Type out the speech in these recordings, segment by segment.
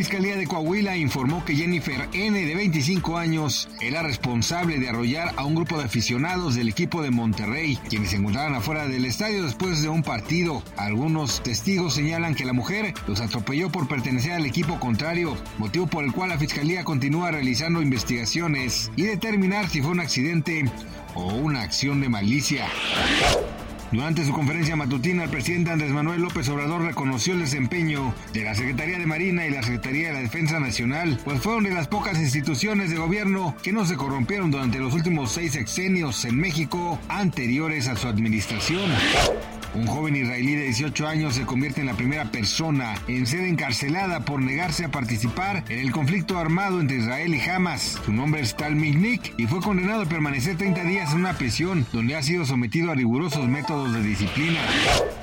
La Fiscalía de Coahuila informó que Jennifer N., de 25 años, era responsable de arrollar a un grupo de aficionados del equipo de Monterrey, quienes se encontraban afuera del estadio después de un partido. Algunos testigos señalan que la mujer los atropelló por pertenecer al equipo contrario, motivo por el cual la Fiscalía continúa realizando investigaciones y determinar si fue un accidente o una acción de malicia. Durante su conferencia matutina, el presidente Andrés Manuel López Obrador reconoció el desempeño de la Secretaría de Marina y la Secretaría de la Defensa Nacional, pues fueron de las pocas instituciones de gobierno que no se corrompieron durante los últimos seis sexenios en México anteriores a su administración. Un joven israelí de 18 años se convierte en la primera persona en ser encarcelada por negarse a participar en el conflicto armado entre Israel y Hamas. Su nombre es Tal Mignik y fue condenado a permanecer 30 días en una prisión donde ha sido sometido a rigurosos métodos de disciplina.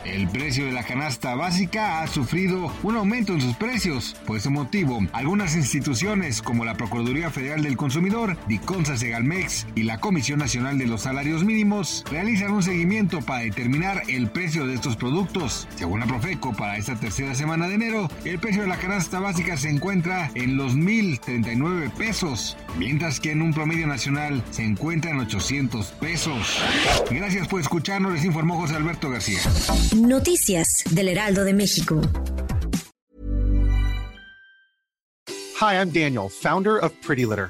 El precio de la canasta básica ha sufrido un aumento en sus precios. Por ese motivo, algunas instituciones como la Procuraduría Federal del Consumidor, Diconsa Segalmex y la Comisión Nacional de los Salarios Mínimos realizan un seguimiento para determinar el precio de estos productos. Según la Profeco, para esta tercera semana de enero, el precio de la canasta básica se encuentra en los 1.039 pesos, mientras que en un promedio nacional se encuentra en 800 pesos. Gracias por escucharnos, les informó José Alberto García. Noticias del Heraldo de México. Hi, I'm Daniel, founder of Pretty Litter.